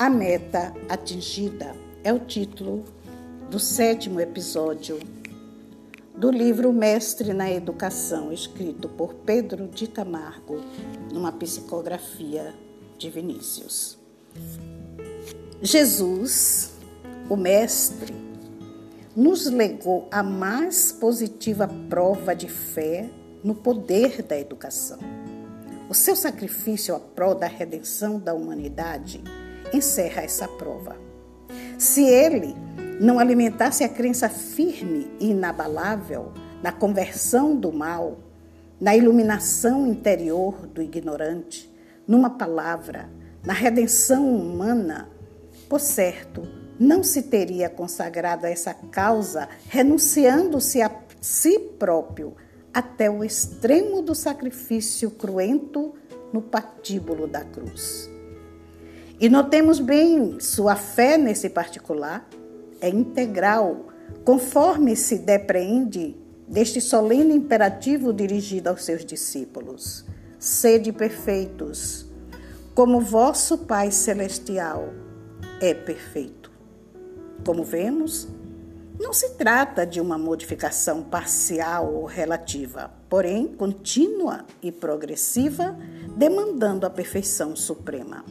A meta atingida é o título do sétimo episódio do livro Mestre na Educação, escrito por Pedro de Camargo, numa psicografia de Vinícius. Jesus, o Mestre, nos legou a mais positiva prova de fé no poder da educação. O seu sacrifício à prol da redenção da humanidade encerra essa prova. Se ele não alimentasse a crença firme e inabalável na conversão do mal, na iluminação interior do ignorante, numa palavra, na redenção humana, por certo, não se teria consagrado a essa causa, renunciando-se a si próprio até o extremo do sacrifício cruento no patíbulo da cruz. E notemos bem, sua fé nesse particular é integral, conforme se depreende deste solene imperativo dirigido aos seus discípulos: sede perfeitos, como vosso Pai celestial é perfeito. Como vemos, não se trata de uma modificação parcial ou relativa, porém contínua e progressiva, demandando a perfeição suprema.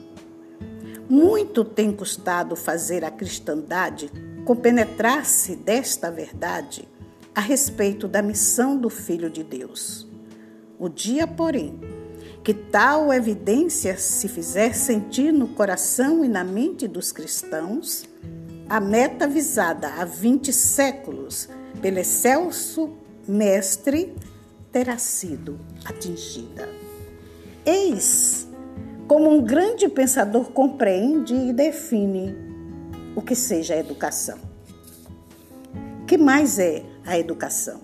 Muito tem custado fazer a cristandade compenetrar-se desta verdade a respeito da missão do Filho de Deus. O dia, porém, que tal evidência se fizer sentir no coração e na mente dos cristãos, a meta visada há 20 séculos pelo excelso Mestre terá sido atingida. Eis como um grande pensador compreende e define o que seja a educação. Que mais é a educação?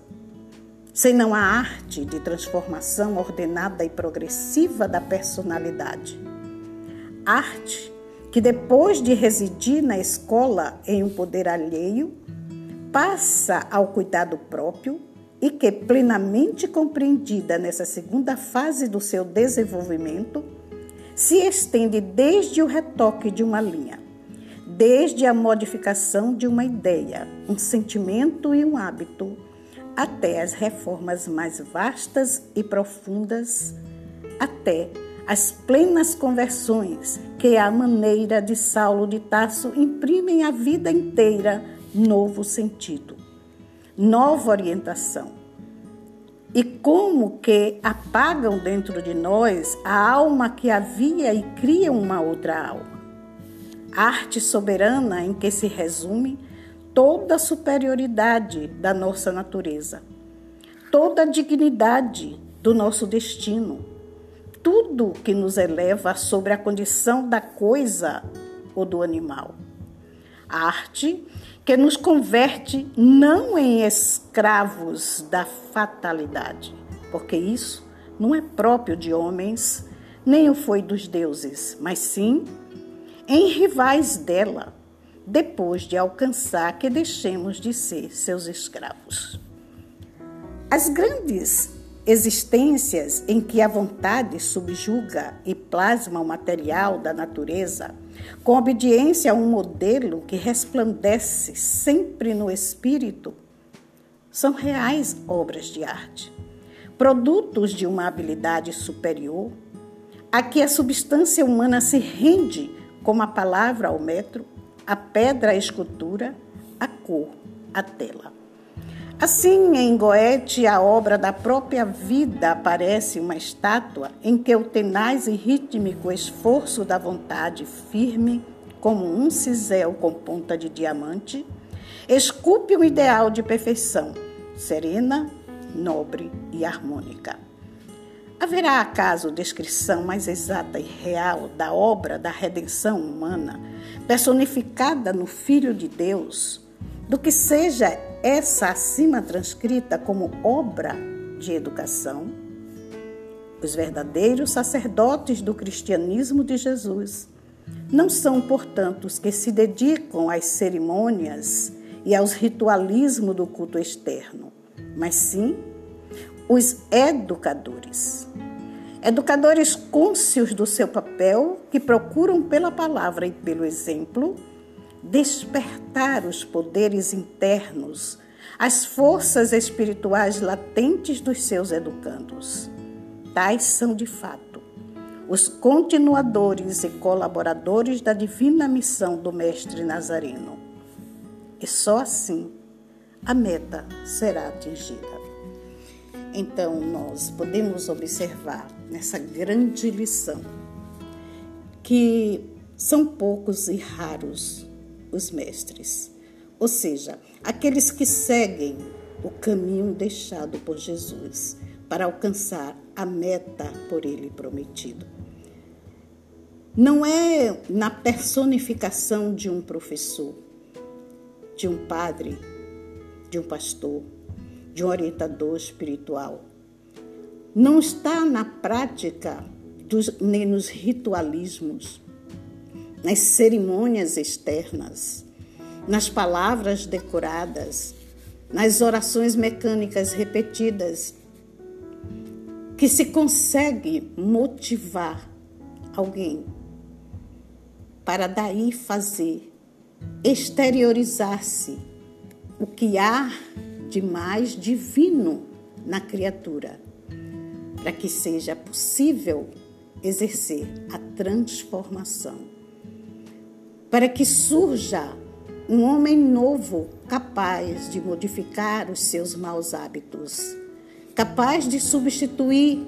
Senão a arte de transformação ordenada e progressiva da personalidade. Arte que depois de residir na escola em um poder alheio, passa ao cuidado próprio e que, plenamente compreendida nessa segunda fase do seu desenvolvimento, se estende desde o retoque de uma linha, desde a modificação de uma ideia, um sentimento e um hábito, até as reformas mais vastas e profundas, até as plenas conversões que, à maneira de Saulo de Tarso, imprimem à vida inteira novo sentido, nova orientação. E como que apagam dentro de nós a alma que havia e criam uma outra alma. Arte soberana em que se resume toda a superioridade da nossa natureza, toda a dignidade do nosso destino tudo que nos eleva sobre a condição da coisa ou do animal. A arte que nos converte não em escravos da fatalidade, porque isso não é próprio de homens, nem o foi dos deuses, mas sim em rivais dela, depois de alcançar que deixemos de ser seus escravos. As grandes existências em que a vontade subjuga e plasma o material da natureza, com obediência a um modelo que resplandece sempre no espírito, são reais obras de arte, produtos de uma habilidade superior, a que a substância humana se rende como a palavra ao metro, a pedra à escultura, a cor à tela. Assim, em Goethe, a obra da própria vida aparece uma estátua em que o tenaz e rítmico esforço da vontade firme, como um cisel com ponta de diamante, esculpe o ideal de perfeição, serena, nobre e harmônica. Haverá acaso descrição mais exata e real da obra da redenção humana, personificada no Filho de Deus, do que seja essa acima transcrita como obra de educação, os verdadeiros sacerdotes do cristianismo de Jesus não são, portanto, os que se dedicam às cerimônias e aos ritualismos do culto externo, mas sim os educadores. Educadores cônscios do seu papel, que procuram pela palavra e pelo exemplo despertar os poderes internos, as forças espirituais latentes dos seus educandos. Tais são, de fato, os continuadores e colaboradores da divina missão do Mestre Nazareno. E só assim a meta será atingida. Então, nós podemos observar nessa grande lição que são poucos e raros os mestres, ou seja, aqueles que seguem o caminho deixado por Jesus para alcançar a meta por ele prometido. Não é na personificação de um professor, de um padre, de um pastor, de um orientador espiritual. Não está na prática dos, nem nos ritualismos, nas cerimônias externas, nas palavras decoradas, nas orações mecânicas repetidas, que se consegue motivar alguém para daí fazer exteriorizar-se o que há de mais divino na criatura, para que seja possível exercer a transformação, para que surja um homem novo capaz de modificar os seus maus hábitos, capaz de substituir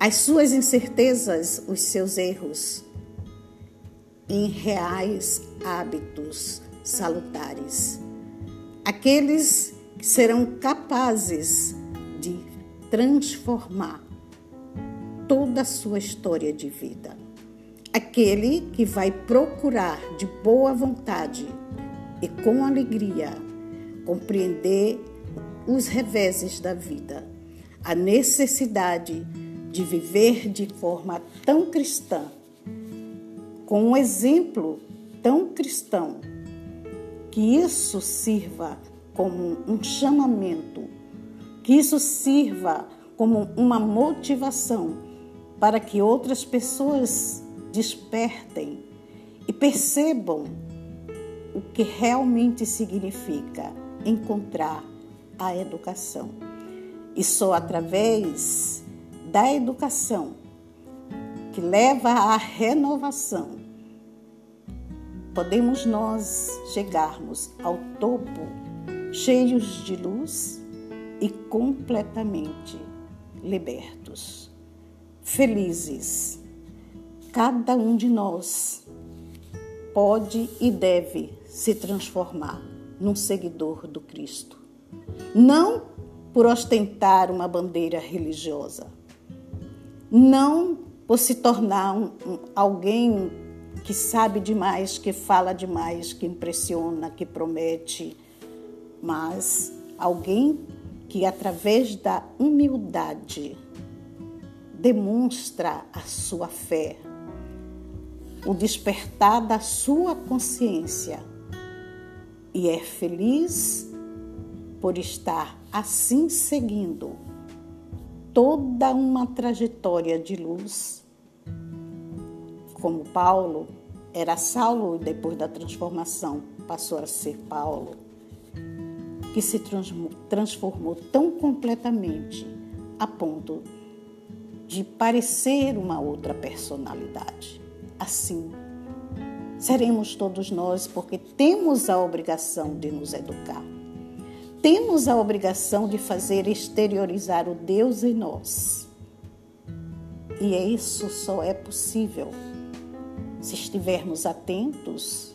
as suas incertezas, os seus erros, em reais hábitos salutares. Aqueles que serão capazes de transformar toda a sua história de vida. Aquele que vai procurar de boa vontade e com alegria compreender os reveses da vida, a necessidade de viver de forma tão cristã com um exemplo tão cristão, que isso sirva como um chamamento, que isso sirva como uma motivação para que outras pessoas despertem e percebam o que realmente significa encontrar a educação. E só através da educação que leva à renovação podemos nós chegarmos ao topo cheios de luz e completamente libertos, felizes. Cada um de nós pode e deve se transformar num seguidor do Cristo. Não por ostentar uma bandeira religiosa, não por se tornar um, um, alguém que sabe demais, que fala demais, que impressiona, que promete, mas alguém que através da humildade demonstra a sua fé, o despertar da sua consciência e é feliz por estar assim seguindo toda uma trajetória de luz como Paulo, era Saulo e depois da transformação passou a ser Paulo, que se transformou tão completamente a ponto de parecer uma outra personalidade. Assim, seremos todos nós, porque temos a obrigação de nos educar. Temos a obrigação de fazer exteriorizar o Deus em nós. E isso só é possível se estivermos atentos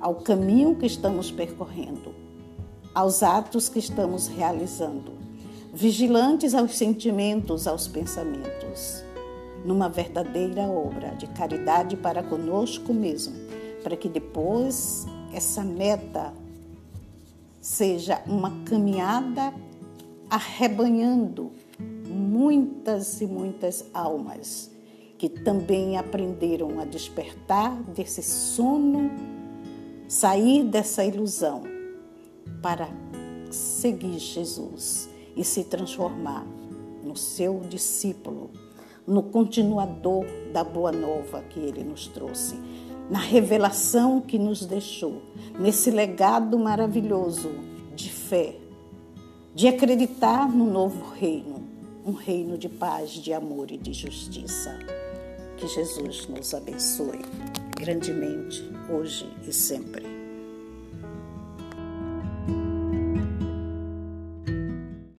ao caminho que estamos percorrendo, aos atos que estamos realizando, vigilantes aos sentimentos, aos pensamentos, numa verdadeira obra de caridade para conosco mesmo, para que depois essa meta seja uma caminhada arrebanhando muitas e muitas almas que também aprenderam a despertar desse sono, sair dessa ilusão para seguir Jesus e se transformar no seu discípulo no continuador da boa nova que ele nos trouxe, na revelação que nos deixou, nesse legado maravilhoso de fé, de acreditar no novo reino, um reino de paz, de amor e de justiça. Que Jesus nos abençoe grandemente, hoje e sempre.